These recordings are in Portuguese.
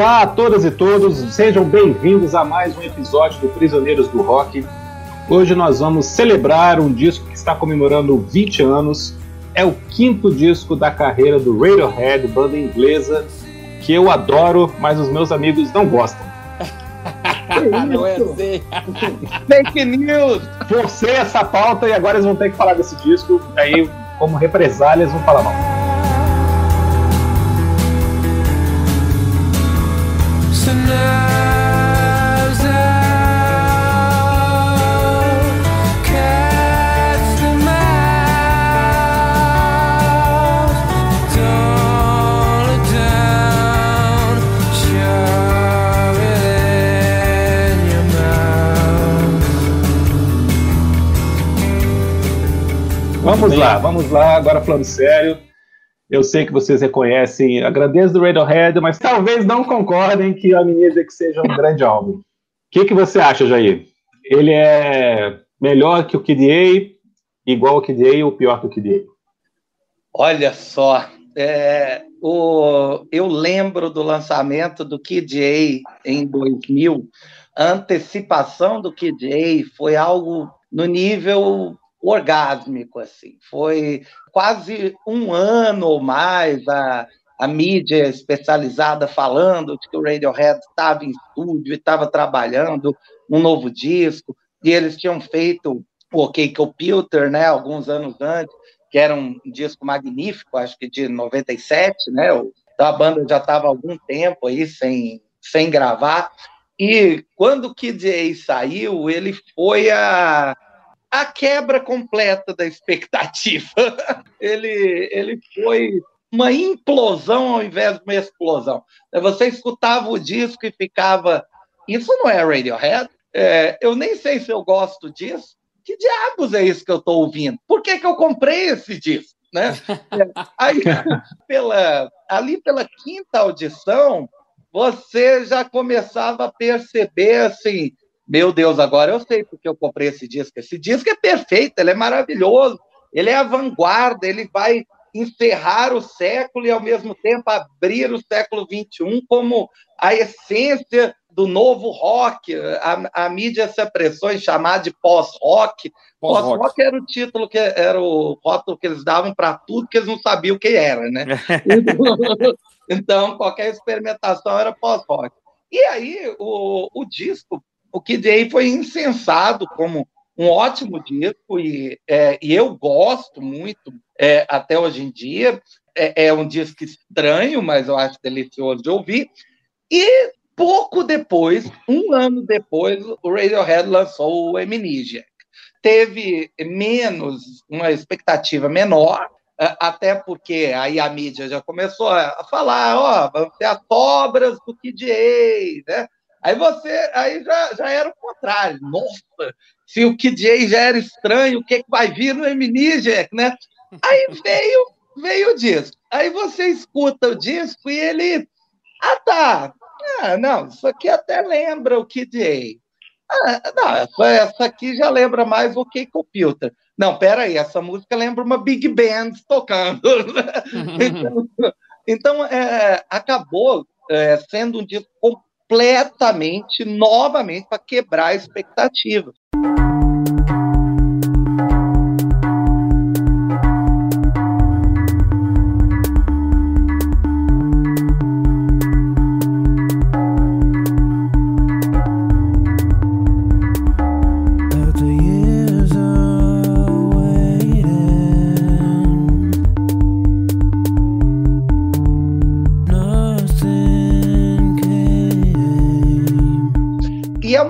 Olá a todas e todos, sejam bem-vindos a mais um episódio do Prisioneiros do Rock. Hoje nós vamos celebrar um disco que está comemorando 20 anos. É o quinto disco da carreira do Radiohead, banda inglesa, que eu adoro, mas os meus amigos não gostam. Não é assim. Fake news! Forcei essa pauta e agora eles vão ter que falar desse disco. Aí, como represália, eles vão falar mal. Vamos lá, vamos lá, agora falando sério. Eu sei que vocês reconhecem a grandeza do Radiohead, mas talvez não concordem que a Amnesia seja um grande álbum. O que, que você acha, Jair? Ele é melhor que o Kid A, igual ao Kid A ou pior que o Kid A? Olha só, é, o, eu lembro do lançamento do Kid A em 2000. A antecipação do Kid A foi algo no nível orgásmico, assim. Foi quase um ano ou mais a, a mídia especializada falando de que o Radiohead estava em estúdio e estava trabalhando um novo disco, e eles tinham feito o OK Computer, né, alguns anos antes, que era um disco magnífico, acho que de 97, né, então a banda já estava algum tempo aí sem, sem gravar, e quando o Kid A saiu, ele foi a a quebra completa da expectativa. ele, ele foi uma implosão ao invés de uma explosão. Você escutava o disco e ficava. Isso não é Radiohead? É, eu nem sei se eu gosto disso. Que diabos é isso que eu estou ouvindo? Por que, que eu comprei esse disco? Né? É, aí, pela, ali pela quinta audição, você já começava a perceber assim, meu Deus, agora eu sei porque eu comprei esse disco. Esse disco é perfeito, ele é maravilhoso, ele é a vanguarda, ele vai encerrar o século e, ao mesmo tempo, abrir o século XXI como a essência do novo rock. A, a mídia se apressou em chamar de pós-rock. Pós-rock pós era o título, que era o rótulo que eles davam para tudo que eles não sabiam o que era, né? então, qualquer experimentação era pós-rock. E aí, o, o disco o Kid A foi incensado como um ótimo disco e, é, e eu gosto muito é, até hoje em dia. É, é, um disco estranho, mas eu acho delicioso de ouvir. E pouco depois, um ano depois, o Radiohead lançou o Amnesia. Teve menos, uma expectativa menor, até porque aí a mídia já começou a falar, ó, oh, vamos ter as sobras do Kid A, né? Aí você, aí já, já era o contrário. Nossa, se o KJ já era estranho, o que, que vai vir no Eminíger, né? Aí veio, veio o disco. Aí você escuta o disco e ele, ah tá, ah, não, isso aqui até lembra o KJ. Ah, não, essa, essa aqui já lembra mais o que Computer. Não, peraí, essa música lembra uma big band tocando. então, então é, acabou é, sendo um disco completamente, novamente, para quebrar a expectativa.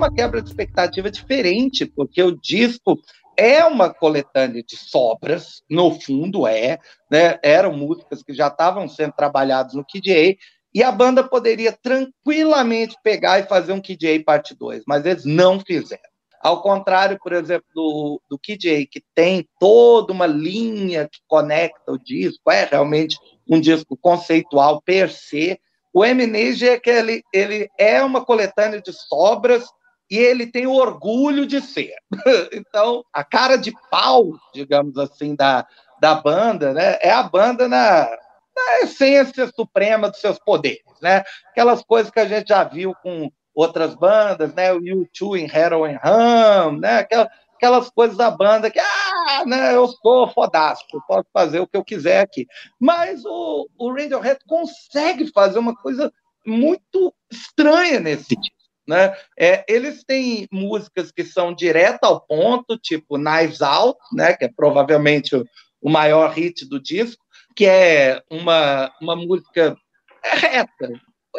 Uma quebra de expectativa diferente, porque o disco é uma coletânea de sobras, no fundo é, né? Eram músicas que já estavam sendo trabalhadas no Kid A, e a banda poderia tranquilamente pegar e fazer um Kid A parte 2, mas eles não fizeram. Ao contrário, por exemplo, do, do Kid A, que tem toda uma linha que conecta o disco, é realmente um disco conceitual per se. O Amnesia é que ele, ele é uma coletânea de sobras e ele tem o orgulho de ser. então, a cara de pau, digamos assim, da, da banda, né, é a banda na, na essência suprema dos seus poderes, né? Aquelas coisas que a gente já viu com outras bandas, né? O U2 em Heroin Ram, né? Aquelas, aquelas coisas da banda que, ah, né, eu sou fodástico, posso fazer o que eu quiser aqui. Mas o, o Radiohead consegue fazer uma coisa muito estranha nesse disco. Né? É, eles têm músicas que são direto ao ponto, tipo Knives Out, né, que é provavelmente o, o maior hit do disco, que é uma, uma música reta,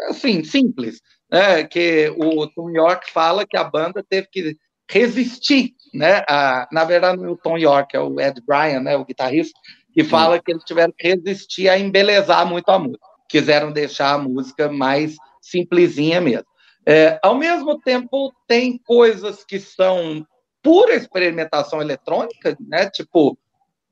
assim, simples, né, que o Tom York fala que a banda teve que resistir, né, a, na verdade o Tom York é o Ed Bryan, né, o guitarrista, que fala que eles tiveram que resistir a embelezar muito a música, quiseram deixar a música mais simplesinha mesmo. É, ao mesmo tempo, tem coisas que são pura experimentação eletrônica, né? Tipo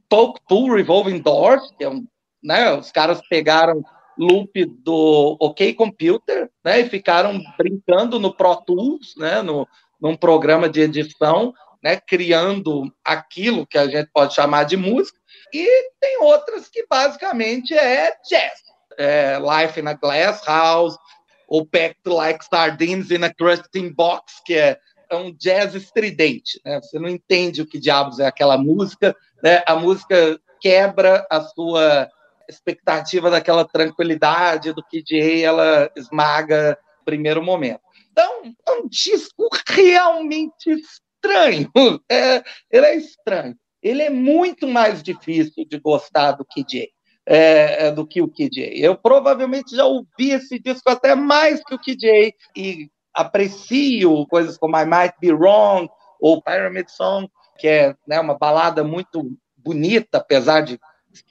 Poke Pool Revolving Doors, que é um, né? Os caras pegaram loop do OK Computer, né? E ficaram brincando no Pro Tools, né? No, num programa de edição, né? Criando aquilo que a gente pode chamar de música. E tem outras que basicamente é jazz. É Life in a Glass House, ou Packed Like Sardines in a Crusting Box, que é, é um jazz estridente. Né? Você não entende o que diabos é aquela música, né? a música quebra a sua expectativa daquela tranquilidade do que de ela esmaga no primeiro momento. Então, é um disco realmente estranho. É, ele é estranho. Ele é muito mais difícil de gostar do que Jay é, é, do que o KJ. Eu provavelmente já ouvi esse disco até mais que o KJ e aprecio coisas como I Might Be Wrong ou Pyramid Song, que é né, uma balada muito bonita, apesar de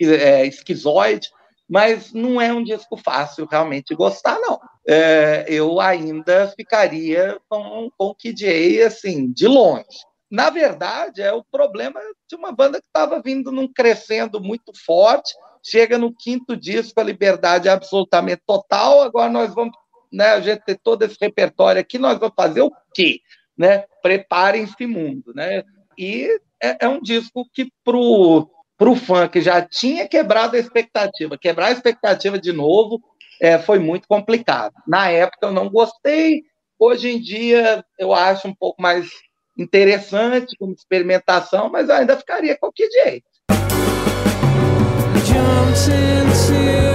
é, esquizoide, mas não é um disco fácil realmente gostar, não. É, eu ainda ficaria com, com o KJ, assim, de longe. Na verdade, é o problema de uma banda que estava vindo num crescendo muito forte, chega no quinto disco, a liberdade é absolutamente total. Agora nós vamos, né, a gente ter todo esse repertório aqui, nós vamos fazer o quê? Né? Preparem-se mundo, né? E é, é um disco que pro fã que já tinha quebrado a expectativa, quebrar a expectativa de novo é, foi muito complicado. Na época eu não gostei, hoje em dia eu acho um pouco mais interessante como experimentação, mas eu ainda ficaria com o KJ. É,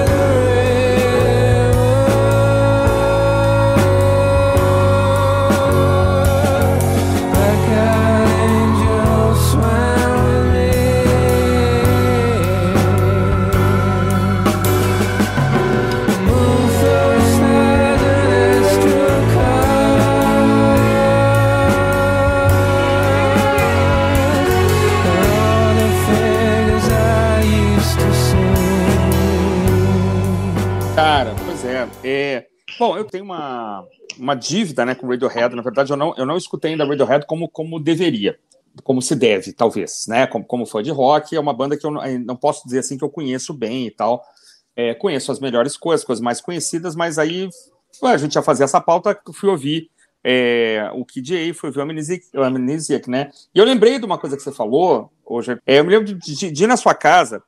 bom, eu tenho uma, uma dívida né, com Radiohead. Na verdade, eu não, eu não escutei ainda Radiohead como, como deveria, como se deve, talvez, né? Como, como fã de rock, é uma banda que eu não, não posso dizer assim que eu conheço bem e tal. É, conheço as melhores coisas, coisas mais conhecidas, mas aí a gente ia fazer essa pauta, fui ouvir é, o Kid A, fui ouvir o Amnesiac, o Amnesiac, né? E eu lembrei de uma coisa que você falou hoje. É, eu me lembro de, de, de ir na sua casa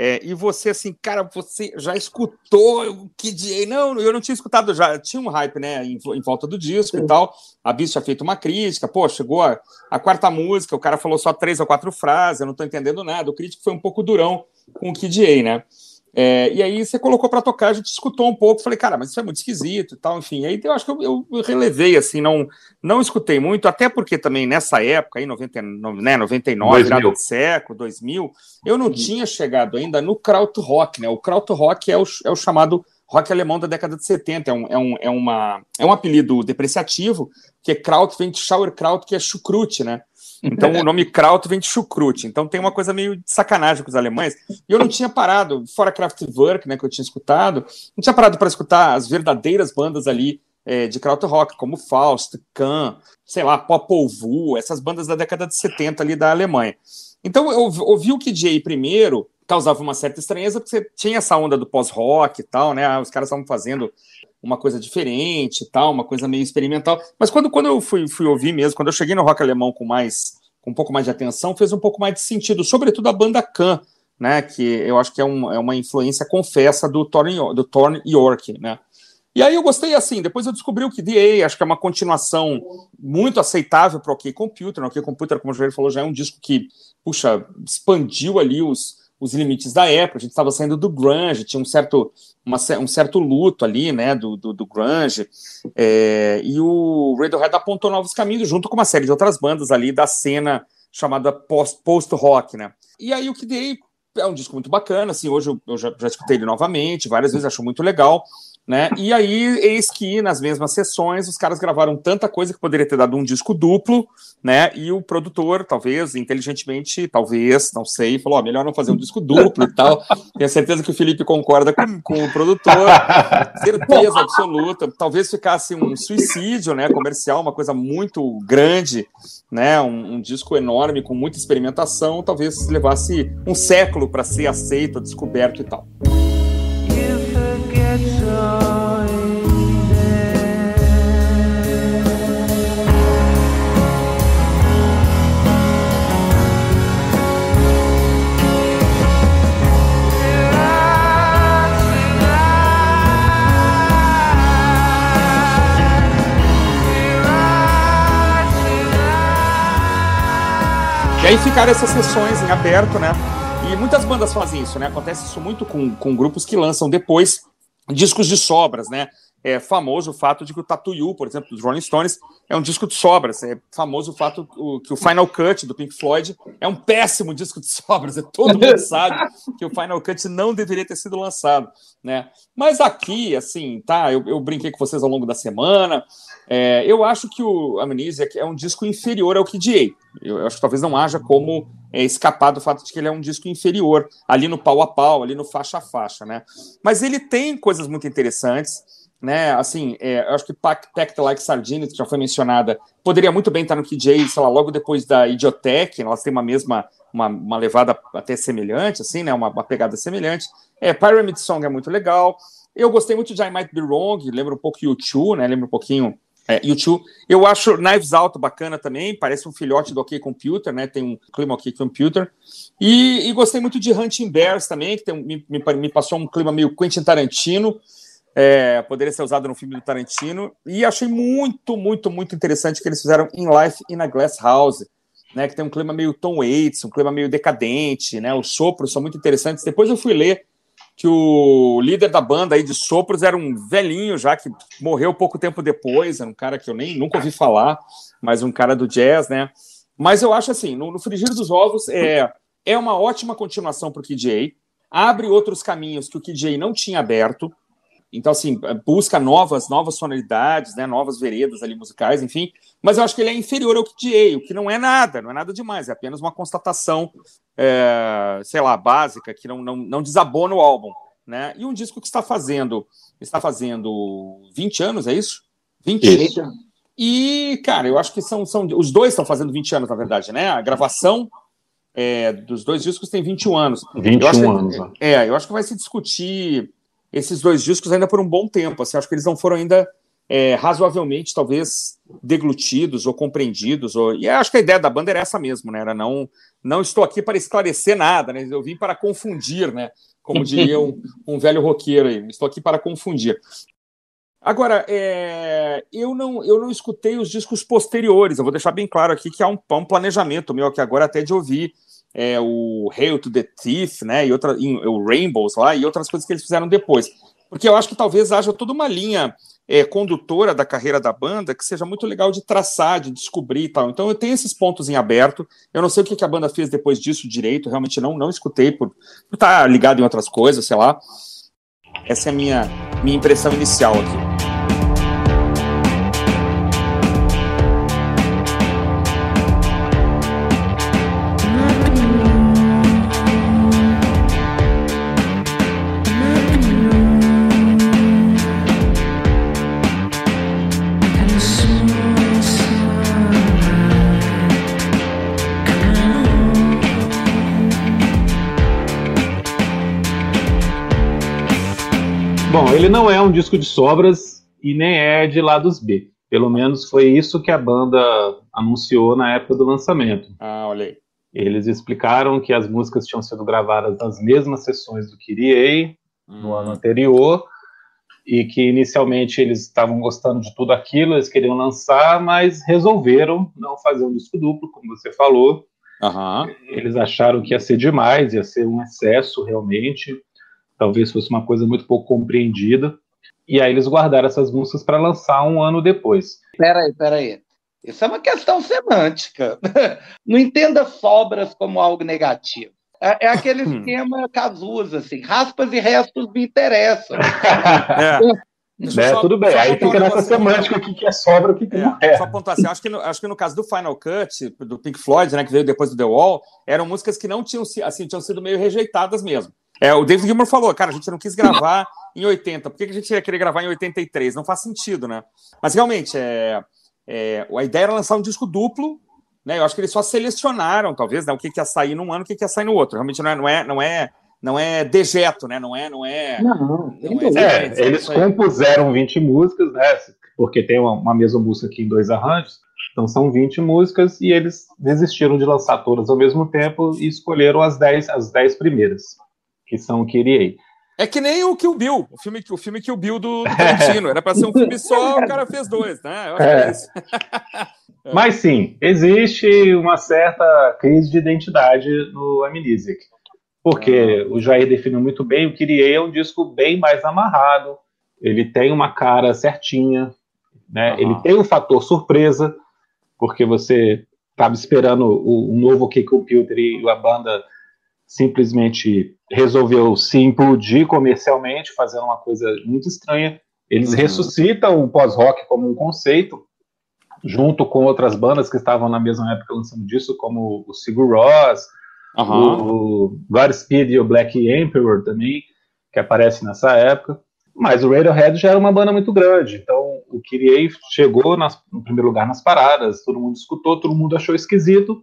é, e você, assim, cara, você já escutou o Kid A? Não, eu não tinha escutado, já tinha um hype, né, em, em volta do disco Sim. e tal. A Bis tinha feito uma crítica, pô, chegou a, a, quarta música, o cara falou só três ou quatro frases, eu não tô entendendo nada. O crítico foi um pouco durão com o Kid A, né? É, e aí você colocou para tocar, a gente escutou um pouco, falei, cara, mas isso é muito esquisito e tal, enfim. Aí eu acho que eu, eu, relevei, assim, não, não escutei muito, até porque também nessa época, aí, 99, né, 99 virada de século, 2000, eu não tinha chegado ainda no krautrock, né? O krautrock é o, é o chamado rock alemão da década de 70, é um, é um, é uma, é um apelido depreciativo, que é Kraut, vem de Sauerkraut, que é chucrute, né? Então o nome Kraut vem de chucrute. Então tem uma coisa meio de sacanagem com os alemães. E eu não tinha parado, fora Kraftwerk, né, que eu tinha escutado, não tinha parado para escutar as verdadeiras bandas ali é, de krautrock, como Faust, Kahn, sei lá, Popol Vuh, essas bandas da década de 70 ali da Alemanha. Então eu ouvi o KJ primeiro, causava uma certa estranheza, porque você tinha essa onda do pós-rock e tal, né? Ah, os caras estavam fazendo uma coisa diferente e tal, uma coisa meio experimental. Mas quando, quando eu fui, fui ouvir mesmo, quando eu cheguei no rock alemão com mais com um pouco mais de atenção, fez um pouco mais de sentido, sobretudo a banda Khan, né? Que eu acho que é, um, é uma influência confessa do Thorn, do Thorn York, né? E aí eu gostei assim, depois eu descobri o que DA, acho que é uma continuação muito aceitável para o OK Computer. O OK Computer, como o Jair falou, já é um disco que, puxa, expandiu ali os, os limites da época. A gente estava saindo do grunge, tinha um certo, uma, um certo luto ali, né, do, do, do grunge. É, e o Radiohead apontou novos caminhos, junto com uma série de outras bandas ali da cena chamada post-rock, né. E aí o que dei é um disco muito bacana, assim, hoje eu, eu já, já escutei ele novamente, várias vezes, acho muito legal. Né? E aí, eis que nas mesmas sessões, os caras gravaram tanta coisa que poderia ter dado um disco duplo, né? E o produtor, talvez, inteligentemente, talvez, não sei, falou: ó, melhor não fazer um disco duplo e tal. Tenho certeza que o Felipe concorda com, com o produtor, certeza absoluta. Talvez ficasse um suicídio, né? Comercial, uma coisa muito grande, né? Um, um disco enorme, com muita experimentação, talvez levasse um século para ser aceito, descoberto e tal. E aí ficaram essas sessões em aberto, né? E muitas bandas fazem isso, né? Acontece isso muito com, com grupos que lançam depois discos de sobras, né? É famoso o fato de que o Tattoo por exemplo, dos Rolling Stones, é um disco de sobras. É famoso o fato que o Final Cut do Pink Floyd é um péssimo disco de sobras. É todo mundo sabe que o Final Cut não deveria ter sido lançado, né? Mas aqui, assim, tá? Eu, eu brinquei com vocês ao longo da semana. É, eu acho que o Amnesia é um disco inferior ao Kid A. Eu acho que talvez não haja como é, escapar do fato de que ele é um disco inferior, ali no pau a pau, ali no faixa a faixa, né? Mas ele tem coisas muito interessantes, né? Assim, é, eu acho que Pact Like Sardine, que já foi mencionada, poderia muito bem estar no KJ, sei lá, logo depois da Idiotech, elas têm uma mesma, uma, uma levada até semelhante, assim, né? Uma, uma pegada semelhante. É, Pyramid Song é muito legal. Eu gostei muito de I Might Be Wrong, lembra um pouco U2, né? Lembra um pouquinho é, YouTube. Eu acho Knives Out bacana também, parece um filhote do OK Computer, né? Tem um clima OK Computer. E, e gostei muito de Hunting Bears também, que tem, me, me, me, passou um clima meio Quentin Tarantino. É, poderia ser usado no filme do Tarantino. E achei muito, muito, muito interessante que eles fizeram In Life in a Glass House, né? Que tem um clima meio Tom Waits, um clima meio decadente, né? Os sopros são muito interessantes. Depois eu fui ler que o líder da banda aí de sopros era um velhinho já que morreu pouco tempo depois, era um cara que eu nem nunca ouvi falar, mas um cara do jazz, né? Mas eu acho assim, no, no Frigir dos Ovos é, é uma ótima continuação para o KJ, abre outros caminhos que o KJ não tinha aberto, então, assim, busca novas, novas sonoridades, né, novas veredas ali musicais, enfim. Mas eu acho que ele é inferior ao KDA, o que não é nada, não é nada demais, é apenas uma constatação, é, sei lá, básica, que não, não, não desabona o álbum. Né? E um disco que está fazendo, está fazendo 20 anos, é isso? 20 isso. E, cara, eu acho que são, são. Os dois estão fazendo 20 anos, na verdade, né? A gravação é, dos dois discos tem 21 anos. 21 anos. Que, né? é, eu acho que vai se discutir esses dois discos ainda por um bom tempo. Assim, acho que eles não foram ainda é, razoavelmente, talvez, deglutidos ou compreendidos. Ou... E acho que a ideia da banda era essa mesmo, né? Era não, não estou aqui para esclarecer nada, né? Eu vim para confundir, né? Como diria um, um velho roqueiro aí. Estou aqui para confundir. Agora, é, eu, não, eu não escutei os discos posteriores. Eu vou deixar bem claro aqui que há um, um planejamento meu aqui agora até de ouvir é, o Hail to the Thief, né, e, outra, e o Rainbows lá, e outras coisas que eles fizeram depois. Porque eu acho que talvez haja toda uma linha é, condutora da carreira da banda que seja muito legal de traçar, de descobrir e tal. Então eu tenho esses pontos em aberto. Eu não sei o que, que a banda fez depois disso direito, realmente não, não escutei por, estar ligado em outras coisas, sei lá. Essa é a minha, minha impressão inicial aqui. Ele não é um disco de sobras e nem é de lados B. Pelo menos foi isso que a banda anunciou na época do lançamento. Ah, olha aí. Eles explicaram que as músicas tinham sido gravadas nas mesmas sessões do Kyrie no ano hum. anterior e que inicialmente eles estavam gostando de tudo aquilo, eles queriam lançar, mas resolveram não fazer um disco duplo, como você falou. Uhum. Eles acharam que ia ser demais, ia ser um excesso realmente, talvez fosse uma coisa muito pouco compreendida. E aí eles guardaram essas músicas para lançar um ano depois. Peraí, peraí. Isso é uma questão semântica. Não entenda sobras como algo negativo. É, é aquele hum. esquema Cazuza, assim, raspas e restos me interessam. É. Né, tudo bem, aí fica nessa semântica aqui que é sobra, o que, que é, não é. Só pontuar assim, acho que, no, acho que no caso do Final Cut, do Pink Floyd, né, que veio depois do The Wall, eram músicas que não tinham, assim, tinham sido meio rejeitadas mesmo. É, o David Gilmour falou, cara, a gente não quis gravar em 80, por que, a gente ia querer gravar em 83? Não faz sentido, né? Mas realmente, é, é, a ideia era lançar um disco duplo, né? Eu acho que eles só selecionaram, talvez, né, o que, que ia sair num ano, o que, que ia sair no outro. Realmente não é, não é, não é não é dejeto, né? Não é, não é. Não, não, não é, é, eles compuseram 20 músicas, né? Porque tem uma, uma mesma música aqui em dois arranjos. Então são 20 músicas e eles desistiram de lançar todas ao mesmo tempo e escolheram as 10, as 10 primeiras, que são o Kyrie. É que nem o Kill Bill, o filme, o filme Kill Bill do, do Tarantino. Era para ser um filme só, o cara fez dois, né? Eu acho é. que é isso. Mas sim, existe uma certa crise de identidade no Amnesic. Porque ah. o Jair definiu muito bem, o Kyrie é um disco bem mais amarrado, ele tem uma cara certinha, né? Ele tem um fator surpresa, porque você estava esperando o, o novo K-Computer e a banda simplesmente resolveu se implodir comercialmente, fazendo uma coisa muito estranha. Eles uhum. ressuscitam o pós-rock como um conceito, junto com outras bandas que estavam na mesma época lançando disso, como o Sigur Ross, uhum. o Godspeed e o Black Emperor também, que aparece nessa época. Mas o Radiohead já era uma banda muito grande, então o Kyrie chegou nas, no primeiro lugar nas paradas, todo mundo escutou, todo mundo achou esquisito,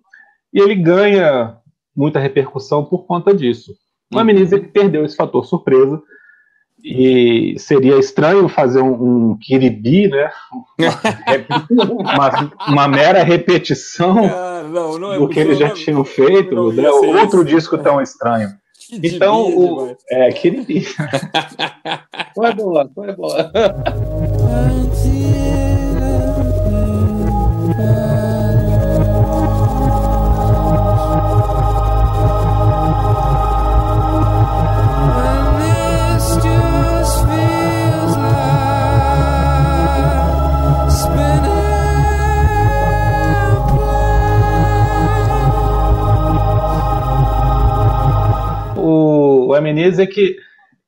e ele ganha muita repercussão por conta disso. Amnesia uhum. perdeu esse fator surpresa, e seria estranho fazer um, um Kiribi, né? Uma, uma, mera repetição ah, não, não é do que eles já tinham feito, né? outro isso. disco tão estranho. Que então, o, é, Kiribi. Foi boa, foi boa. o é que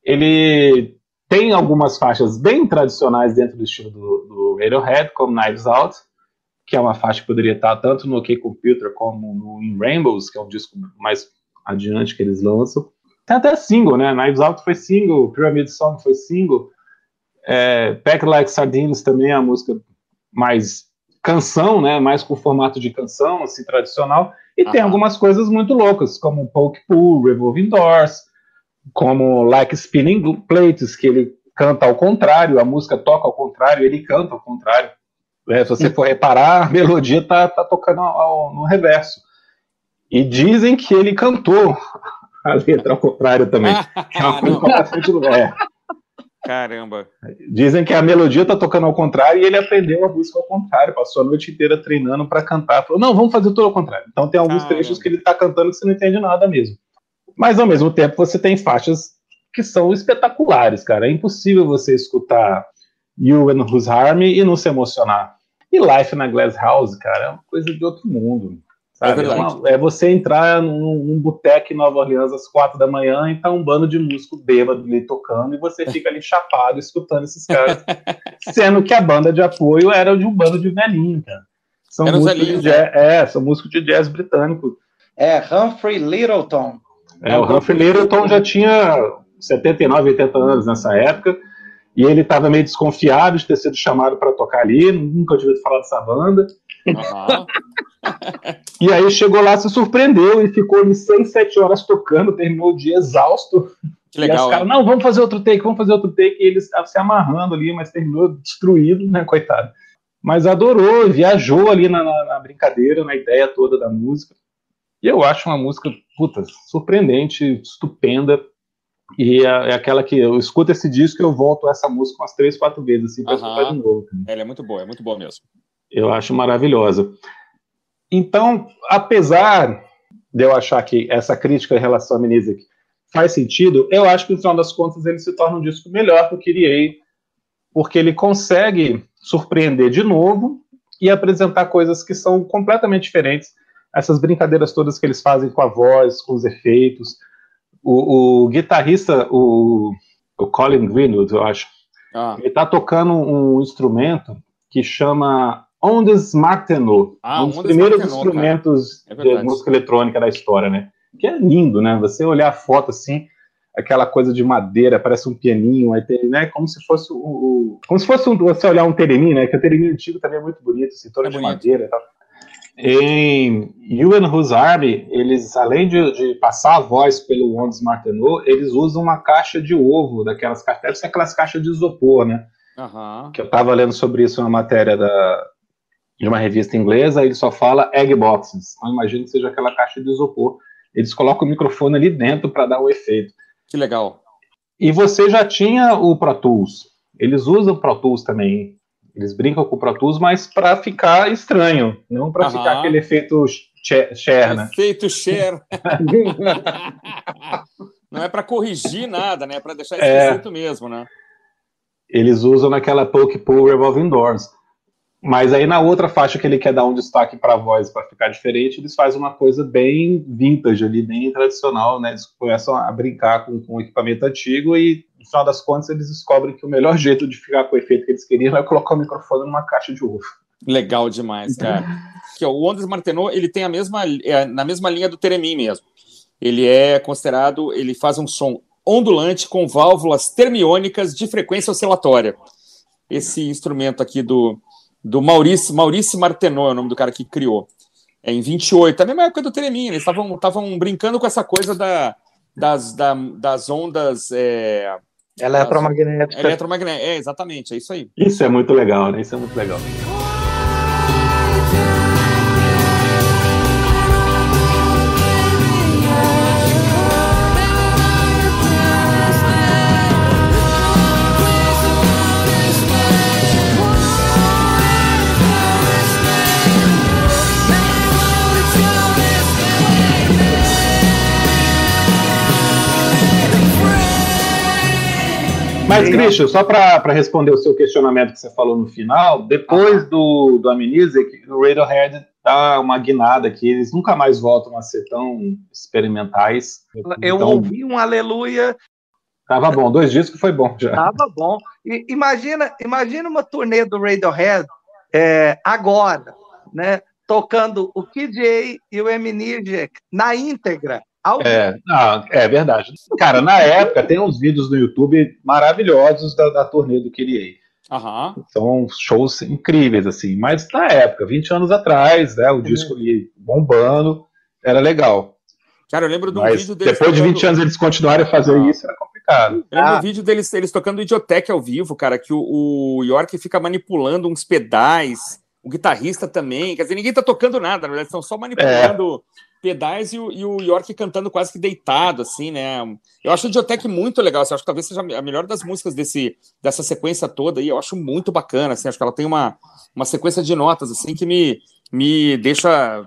ele tem algumas faixas bem tradicionais dentro do estilo do, do Radiohead, como Knives Out, que é uma faixa que poderia estar tanto no OK Computer como no In Rainbows, que é um disco mais adiante que eles lançam. Tem até single, né? Knives Out foi single, Pyramid Song foi single, é, Pack Like Sardines também é a música mais canção, né? Mais com formato de canção, assim, tradicional. E tem algumas coisas muito loucas, como Poke Pool, Revolving Doors, como Like Spinning Plates, que ele canta ao contrário, a música toca ao contrário, ele canta ao contrário. É, se você for reparar, a melodia tá, tá tocando ao, no reverso. E dizem que ele cantou a letra ao contrário também. é uma coisa completamente é. Caramba. Dizem que a melodia tá tocando ao contrário e ele aprendeu a música ao contrário, passou a noite inteira treinando para cantar. Falou, não, vamos fazer tudo ao contrário. Então tem alguns Caramba. trechos que ele tá cantando que você não entende nada mesmo. Mas ao mesmo tempo você tem faixas que são espetaculares, cara. É impossível você escutar You and Who's Harm e não se emocionar. E Life na Glass House, cara, é uma coisa de outro mundo. Sabe? É, é, uma, é você entrar num, num boteco em Nova Orleans às quatro da manhã e tá um bando de músico bêbado ali tocando e você fica ali chapado escutando esses caras. sendo que a banda de apoio era de um bando de velhinho, cara. São músicos de jazz, né? é, são músicos de jazz britânico. É, Humphrey Littleton. É, o Humphrey Littleton já tinha 79, 80 anos nessa época, e ele estava meio desconfiado de ter sido chamado para tocar ali, nunca tinha ouvido falar dessa banda. Uhum. e aí chegou lá, se surpreendeu e ficou ali 6, 7 horas tocando, terminou o dia exausto. Que legal. E os caras, não, vamos fazer outro take, vamos fazer outro take. E ele estava se amarrando ali, mas terminou destruído, né, coitado. Mas adorou, viajou ali na, na, na brincadeira, na ideia toda da música. E eu acho uma música, puta, surpreendente, estupenda. E é, é aquela que eu escuto esse disco e eu volto a essa música umas três, quatro vezes, assim, pra escutar de novo. Ela é muito boa, é muito boa mesmo. Eu acho maravilhosa. Então, apesar de eu achar que essa crítica em relação a Menizik faz sentido, eu acho que no final das contas ele se torna um disco melhor que o Kyrie, porque ele consegue surpreender de novo e apresentar coisas que são completamente diferentes. Essas brincadeiras todas que eles fazem com a voz, com os efeitos. O, o guitarrista, o, o, Colin Greenwood, eu acho, ah. ele está tocando um instrumento que chama Ondes Martenot, ah, um dos primeiros instrumentos é de música eletrônica da história, né? Que é lindo, né? Você olhar a foto assim, aquela coisa de madeira, parece um pianinho, aí tem, né? Como se fosse o, o como se fosse um, você olhar um teremin, né? Que o teremin antigo também é muito bonito, assim, todo é de bonito. madeira e tal. Em Ewan Whose Army, eles, além de, de, passar a voz pelo Ondes Martenot, eles usam uma caixa de ovo, daquelas caixas, deve ser aquelas caixas de isopor, né? Uhum. Que eu estava lendo sobre isso na matéria da, de uma revista inglesa, ele só fala egg boxes. Então imagino que seja aquela caixa de isopor. Eles colocam o microfone ali dentro para dar o efeito. Que legal. E você já tinha o Pro Tools. Eles usam o Pro Tools também. Eles brincam com o Pro Tools, mas para ficar estranho, não para ficar aquele efeito share, né? Efeito share. não é para corrigir nada, né? É para deixar esquisito é. mesmo, né? Eles usam naquela Poke Pull Revolving Doors. Mas aí na outra faixa que ele quer dar um destaque para a voz para ficar diferente, eles fazem uma coisa bem vintage ali, bem tradicional, né? Eles começam a brincar com, com o equipamento antigo e no final das contas eles descobrem que o melhor jeito de ficar com o efeito que eles queriam é colocar o microfone numa caixa de ovo. Legal demais, cara. que, ó, o Ondas Martenot, ele tem a mesma é, na mesma linha do Teremin mesmo. Ele é considerado, ele faz um som ondulante com válvulas termiônicas de frequência oscilatória. Esse instrumento aqui do do Maurício, Maurício Martenot, é o nome do cara que criou. É em 28, a mesma época do Teremin, eles estavam brincando com essa coisa da, das, da, das ondas. É, eletromagnéticas. Eletromagnéticas, é, exatamente, é isso aí. Isso é muito legal, né? Isso é muito legal. Mas, Christian, só para responder o seu questionamento que você falou no final, depois ah. do, do Amnesia, o Radiohead dá uma guinada que eles nunca mais voltam a ser tão experimentais. Eu então, ouvi um aleluia. Tava bom, dois discos foi bom já. Tava bom. E, imagina, imagina uma turnê do Radiohead é, agora, né? Tocando o KJ e o Amnesiac na íntegra. É, não, é verdade. Cara, na época tem uns vídeos no YouTube maravilhosos da, da turnê do Kyrie. Uhum. São shows incríveis, assim. Mas na época, 20 anos atrás, né, o uhum. disco ali bombando, era legal. Cara, eu lembro de um Mas vídeo deles. Depois tocando... de 20 anos eles continuarem a fazer ah. isso, era complicado. Eu lembro ah. um vídeo deles eles tocando Idiotec ao vivo, cara, que o, o York fica manipulando uns pedais, o guitarrista também. Quer dizer, ninguém tá tocando nada, na verdade, estão só manipulando. É pedais e o, e o York cantando quase que deitado, assim, né? Eu acho o Diotec muito legal, assim, acho que talvez seja a melhor das músicas desse, dessa sequência toda aí, eu acho muito bacana, assim, acho que ela tem uma, uma sequência de notas, assim, que me, me deixa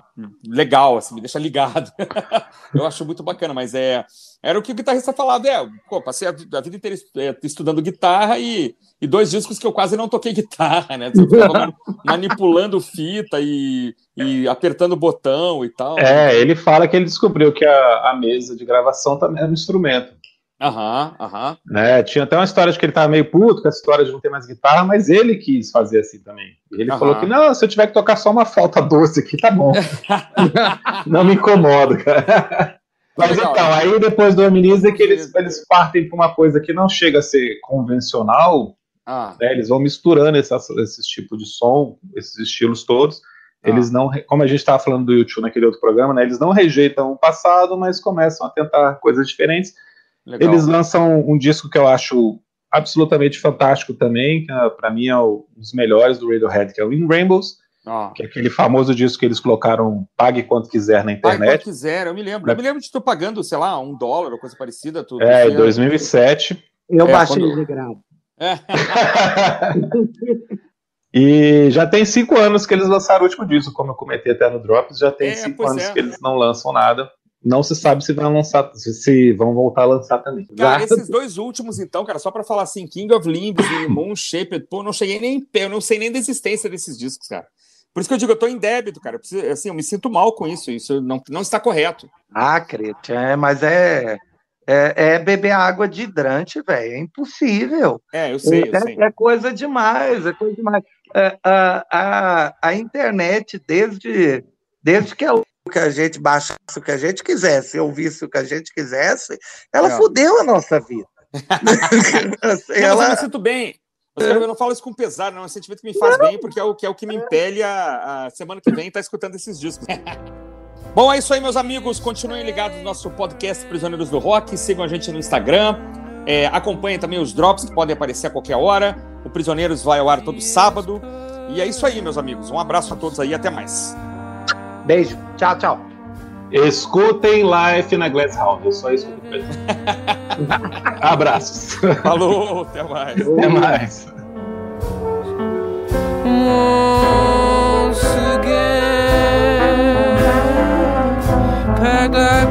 legal, assim, me deixa ligado. eu acho muito bacana, mas é era o que o guitarrista falava, é, pô, passei a, a vida inteira é, estudando guitarra e, e, dois discos que eu quase não toquei guitarra, né? Eu manipulando fita e, e apertando botão e tal. É, ele fala que ele descobriu que a, a mesa de gravação também era um instrumento. Aham, aham. Né? Tinha até uma história de que ele estava meio puto com essa história de não ter mais guitarra, mas ele quis fazer assim também. Ele aham. falou que, não, se eu tiver que tocar só uma falta doce aqui, tá bom. não me incomoda, cara. Mas Legal. então, aí depois do Amnesia que eles, eles partem para uma coisa que não chega a ser convencional, ah. né? eles vão misturando esses, esses tipos de som, esses estilos todos. Eles ah. não, como a gente estava falando do YouTube naquele outro programa, né? Eles não rejeitam o passado, mas começam a tentar coisas diferentes. Legal. Eles lançam um disco que eu acho absolutamente fantástico também, que para mim é um dos melhores do Radiohead, que é o In Rainbows. Oh. Que é aquele famoso disco que eles colocaram pague quanto quiser na internet. Pague quanto quiser, eu me lembro. Eu me lembro de tu pagando, sei lá, um dólar ou coisa parecida. Tu, é, em 2007. Eu é, baixei quando... de grau. É. e já tem cinco anos que eles lançaram o último disco, como eu comentei até no Drops, já tem é, cinco anos é. que eles não lançam nada. Não se sabe se vão lançar, se vão voltar a lançar também. Cara, esses dois últimos, então, cara, só para falar assim, King of Limbs e Moon Shaped, pô, não cheguei nem em pé, eu não sei nem da existência desses discos, cara. Por isso que eu digo, eu tô em débito, cara. Eu, preciso, assim, eu me sinto mal com isso. Isso não, não está correto. Ah, Crete, é, mas é, é, é, beber água de hidrante, velho. É impossível. É, eu sei, eu é, sei. É coisa demais, é coisa demais. É, a, a, a internet, desde, desde que, que a gente baixasse o que a gente quisesse, ouvisse o que a gente quisesse, ela é. fudeu a nossa vida. assim, ela... eu me sinto bem. Eu não falo isso com pesar, não. É um sentimento que me faz bem, porque é o que, é o que me impele a, a semana que vem estar tá escutando esses discos. Bom, é isso aí, meus amigos. Continuem ligados no nosso podcast Prisioneiros do Rock. Sigam a gente no Instagram. É, acompanhem também os drops que podem aparecer a qualquer hora. O Prisioneiros vai ao ar todo sábado. E é isso aí, meus amigos. Um abraço a todos aí. Até mais. Beijo. Tchau, tchau. Escutem live na Glass House. Eu só escuto Abraços. Falou, até mais. Até mais. Once again, packed like